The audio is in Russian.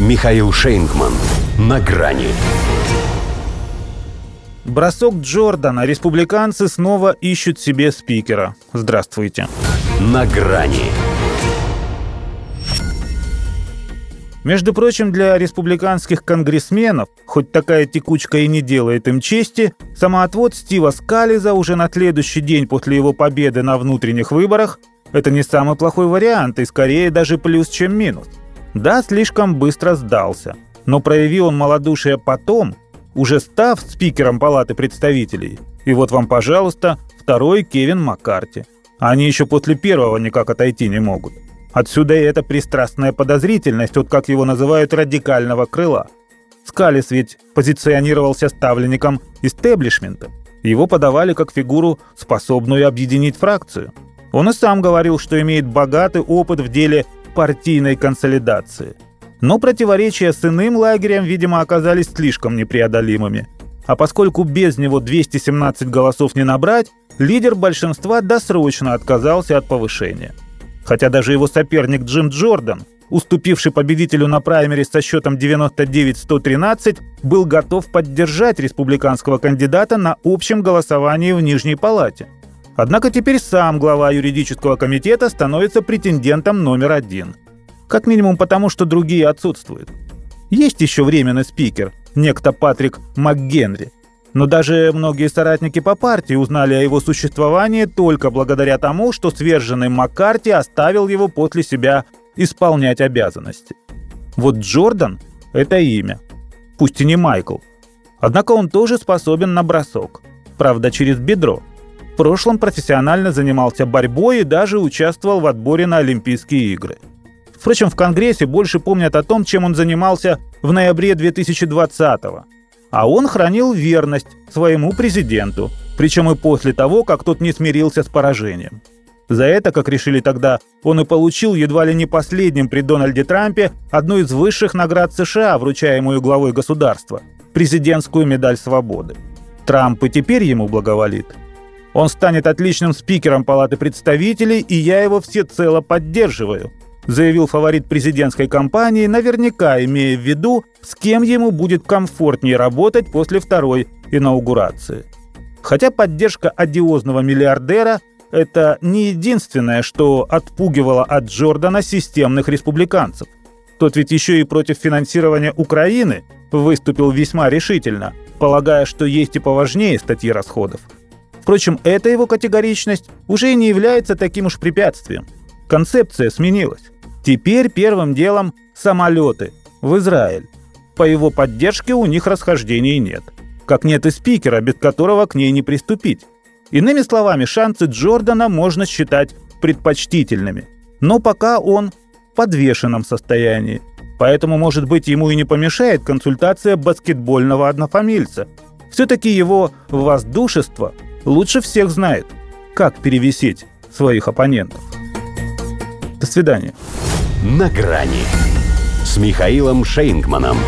Михаил Шейнгман. На грани. Бросок Джордана. Республиканцы снова ищут себе спикера. Здравствуйте. На грани. Между прочим, для республиканских конгрессменов, хоть такая текучка и не делает им чести, самоотвод Стива Скализа уже на следующий день после его победы на внутренних выборах – это не самый плохой вариант и скорее даже плюс, чем минус. Да, слишком быстро сдался, но проявил он малодушие потом, уже став спикером Палаты представителей. И вот вам, пожалуйста, второй Кевин Маккарти. Они еще после первого никак отойти не могут. Отсюда и эта пристрастная подозрительность от, как его называют, радикального крыла. Скалис ведь позиционировался ставленником истеблишмента. Его подавали как фигуру, способную объединить фракцию. Он и сам говорил, что имеет богатый опыт в деле партийной консолидации. Но противоречия с иным лагерем, видимо, оказались слишком непреодолимыми. А поскольку без него 217 голосов не набрать, лидер большинства досрочно отказался от повышения – Хотя даже его соперник Джим Джордан, уступивший победителю на праймере со счетом 99-113, был готов поддержать республиканского кандидата на общем голосовании в Нижней Палате. Однако теперь сам глава юридического комитета становится претендентом номер один. Как минимум потому, что другие отсутствуют. Есть еще временный спикер, некто Патрик МакГенри – но даже многие соратники по партии узнали о его существовании только благодаря тому, что сверженный Маккарти оставил его после себя исполнять обязанности. Вот Джордан – это имя. Пусть и не Майкл. Однако он тоже способен на бросок. Правда, через бедро. Прошлом профессионально занимался борьбой и даже участвовал в отборе на Олимпийские игры. Впрочем, в Конгрессе больше помнят о том, чем он занимался в ноябре 2020 года а он хранил верность своему президенту, причем и после того, как тот не смирился с поражением. За это, как решили тогда, он и получил едва ли не последним при Дональде Трампе одну из высших наград США, вручаемую главой государства – президентскую медаль свободы. Трамп и теперь ему благоволит. Он станет отличным спикером Палаты представителей, и я его всецело поддерживаю – заявил фаворит президентской кампании, наверняка имея в виду, с кем ему будет комфортнее работать после второй инаугурации. Хотя поддержка одиозного миллиардера – это не единственное, что отпугивало от Джордана системных республиканцев. Тот ведь еще и против финансирования Украины выступил весьма решительно, полагая, что есть и поважнее статьи расходов. Впрочем, эта его категоричность уже не является таким уж препятствием. Концепция сменилась. Теперь первым делом самолеты в Израиль. По его поддержке у них расхождений нет. Как нет и спикера, без которого к ней не приступить. Иными словами, шансы Джордана можно считать предпочтительными. Но пока он в подвешенном состоянии. Поэтому, может быть, ему и не помешает консультация баскетбольного однофамильца. Все-таки его воздушество лучше всех знает, как перевесить своих оппонентов. До свидания на грани с Михаилом Шейнгманом.